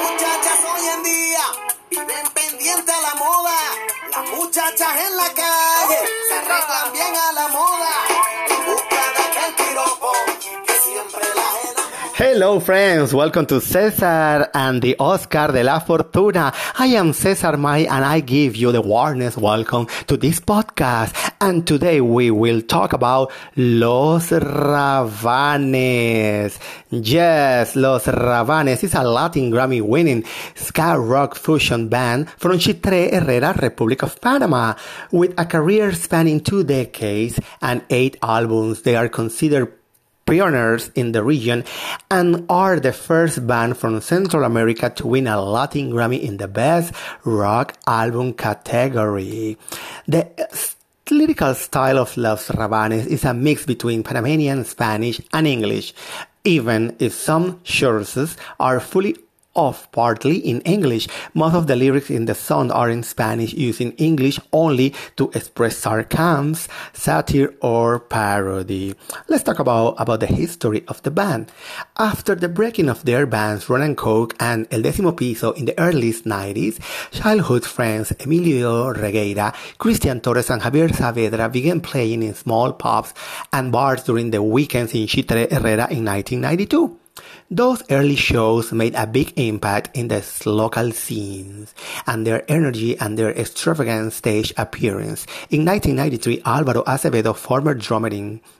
Muchachas hoy en día viven pendiente a la moda. Las muchachas en la calle se arreglan bien a la moda. En busca de aquel piropo que siempre las enamora. Hello, friends. Welcome to Cesar and the Oscar de la Fortuna. I am Cesar May and I give you the warmest welcome to this podcast. And today we will talk about Los Rabanes. Yes, Los Rabanes is a Latin Grammy winning ska rock fusion band from Chitre Herrera, Republic of Panama. With a career spanning two decades and eight albums, they are considered pioneers in the region and are the first band from Central America to win a Latin Grammy in the Best Rock Album category. The lyrical style of Los Rabanes is a mix between Panamanian Spanish and English, even if some choruses are fully off partly in English. Most of the lyrics in the song are in Spanish using English only to express sarcasm, satire or parody. Let's talk about, about the history of the band. After the breaking of their bands Ron and Coke and El Décimo Piso in the early 90s, childhood friends Emilio Regueira, Christian Torres and Javier Saavedra began playing in small pubs and bars during the weekends in Chitre Herrera in 1992. Those early shows made a big impact in the local scenes, and their energy and their extravagant stage appearance. In 1993, Álvaro Acevedo, former drummer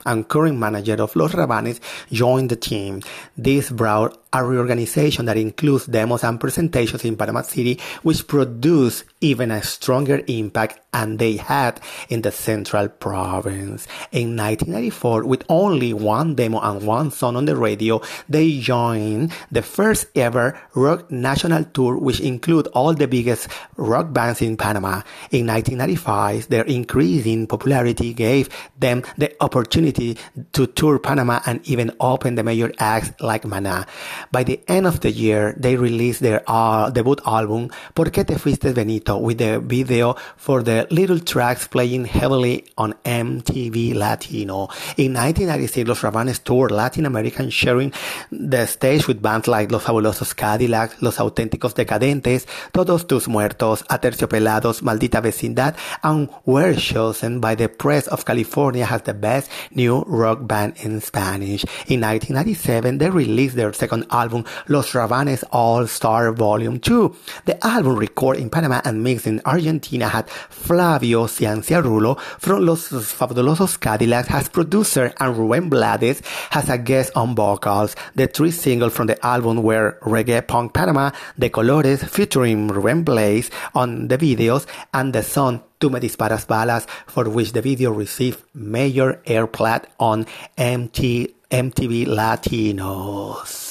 and current manager of Los Rabanes, joined the team. This brought a reorganization that includes demos and presentations in Panama City, which produced even a stronger impact than they had in the central province. In 1994, with only one demo and one song on the radio, they joined the first ever rock national tour, which include all the biggest rock bands in Panama. In 1995, their increasing popularity gave them the opportunity to tour Panama and even open the major acts like Maná. By the end of the year, they released their uh, debut album, ¿Por qué te fuiste Benito? with the video for the little tracks playing heavily on MTV Latino. In 1996, Los Rabanes toured Latin America sharing the stage with bands like Los Fabulosos Cadillacs, Los Auténticos Decadentes, Todos Tus Muertos, Aterciopelados, Maldita Vecindad, and were chosen by the Press of California as the best new rock band in Spanish. In 1997, they released their second album, Los Rabanes All Star Volume 2. The album recorded in Panama and mixed in Argentina had Flavio Cianciarulo from Los Fabulosos Cadillacs as producer and Rubén Blades as a guest on vocals. The three singles from the album were Reggae Punk Panama, De Colores featuring Rubén Blades on the videos, and the song Tú me disparas balas, for which the video received major airplay on MT, MTV Latinos.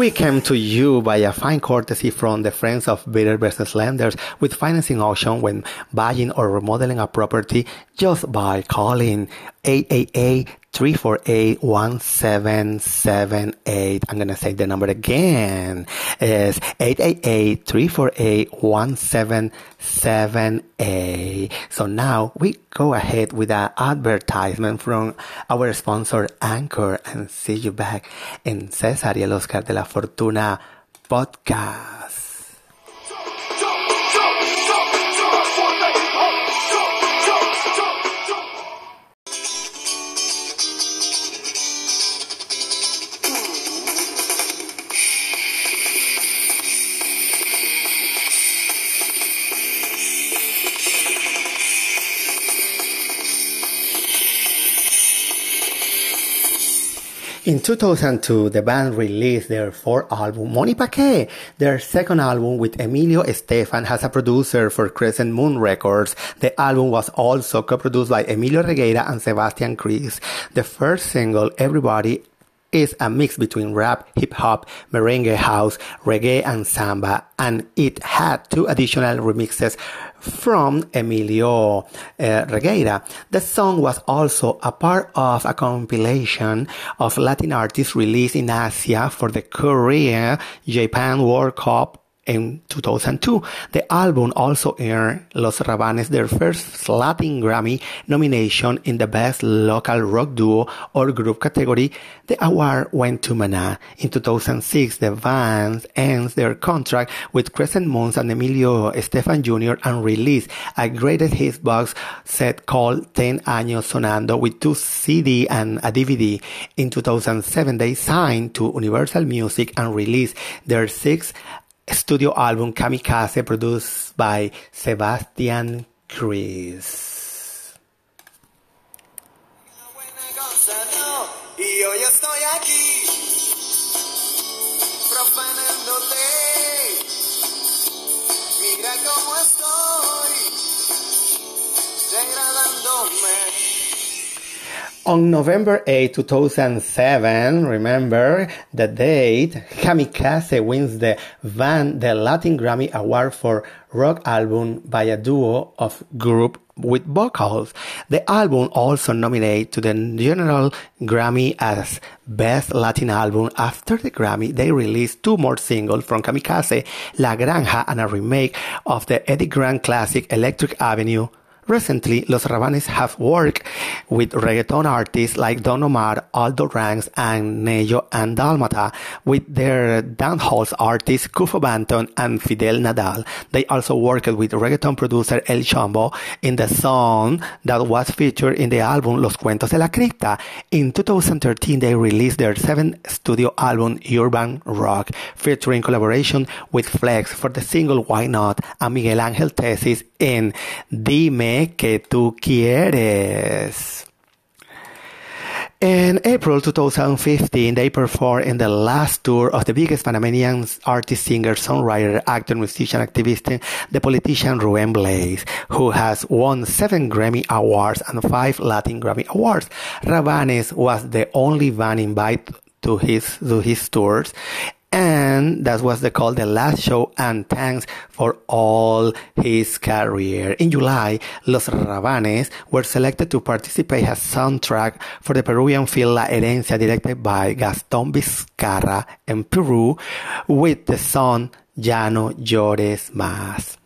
We came to you by a fine courtesy from the Friends of Better Business Lenders with financing option when buying or remodeling a property just by calling. 888 348 1778. I'm going to say the number again. It's 888 348 1778. So now we go ahead with an advertisement from our sponsor Anchor and see you back in Cesar y el Oscar de la Fortuna podcast. In 2002, the band released their fourth album, Money Pa' Qué. Their second album with Emilio Estefan as a producer for Crescent Moon Records. The album was also co-produced by Emilio Regueira and Sebastian Krys. The first single, Everybody is a mix between rap, hip hop, merengue house, reggae, and samba, and it had two additional remixes from Emilio uh, Regueira. The song was also a part of a compilation of Latin artists released in Asia for the Korea Japan World Cup in 2002. The album also earned Los Rabanes their first Latin Grammy nomination in the Best Local Rock Duo or Group category. The award went to Maná. In 2006, the band ends their contract with Crescent Moons and Emilio Estefan Jr. and released a greatest hits box set called 10 Años Sonando with two CD and a DVD. In 2007, they signed to Universal Music and released their sixth studio album Kamikaze produced by Sebastian Chris. Degradándome. On November 8, 2007, remember the date, Kamikaze wins the Van the Latin Grammy Award for Rock Album by a duo of group with vocals. The album also nominated to the General Grammy as Best Latin Album. After the Grammy, they released two more singles from Kamikaze, La Granja and a remake of the Eddie Grant classic Electric Avenue Recently, Los Rabanes have worked with reggaeton artists like Don Omar, Aldo Ranks, and Ñejo and Dalmata, with their dancehall artists Kafu Banton and Fidel Nadal. They also worked with reggaeton producer El Chombo in the song that was featured in the album Los Cuentos de la Cripta. In 2013, they released their seventh studio album Urban Rock, featuring collaboration with Flex for the single Why Not and Miguel Ángel Tesis in Dime que tú quieres. In April 2015, they performed in the last tour of the biggest Panamanian artist, singer, songwriter, actor, musician, activist, the politician Rubén Blades, who has won seven Grammy Awards and five Latin Grammy Awards. Rabanes was the only band invited to his to his tours and that was the call the last show and thanks for all his career. In July, Los Rabanes were selected to participate as soundtrack for the Peruvian film La Herencia directed by Gaston Vizcarra in Peru with the song Ya no llores más.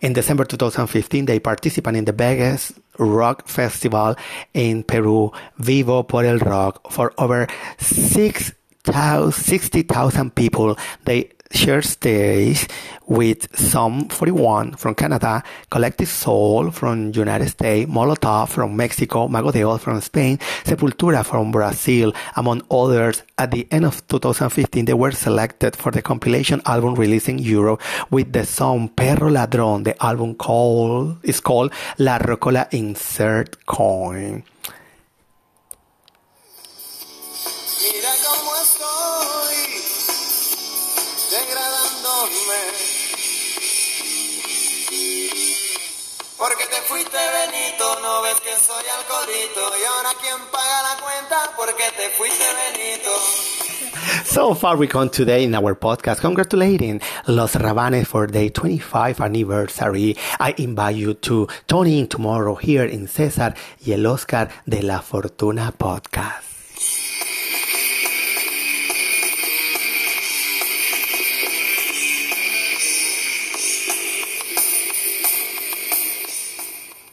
In December 2015, they participated in the biggest rock festival in Peru, Vivo por el Rock, for over six 60,000 people. They share stage with Sum 41 from Canada, Collective Soul from United States, Molotov from Mexico, Mago from Spain, Sepultura from Brazil, among others. At the end of 2015, they were selected for the compilation album released in Europe with the song Perro Ladrón. The album called, is called La Rocola Insert Coin. So far we come today in our podcast congratulating Los Rabanes for their 25 anniversary. I invite you to tune in tomorrow here in César y el Oscar de la Fortuna podcast.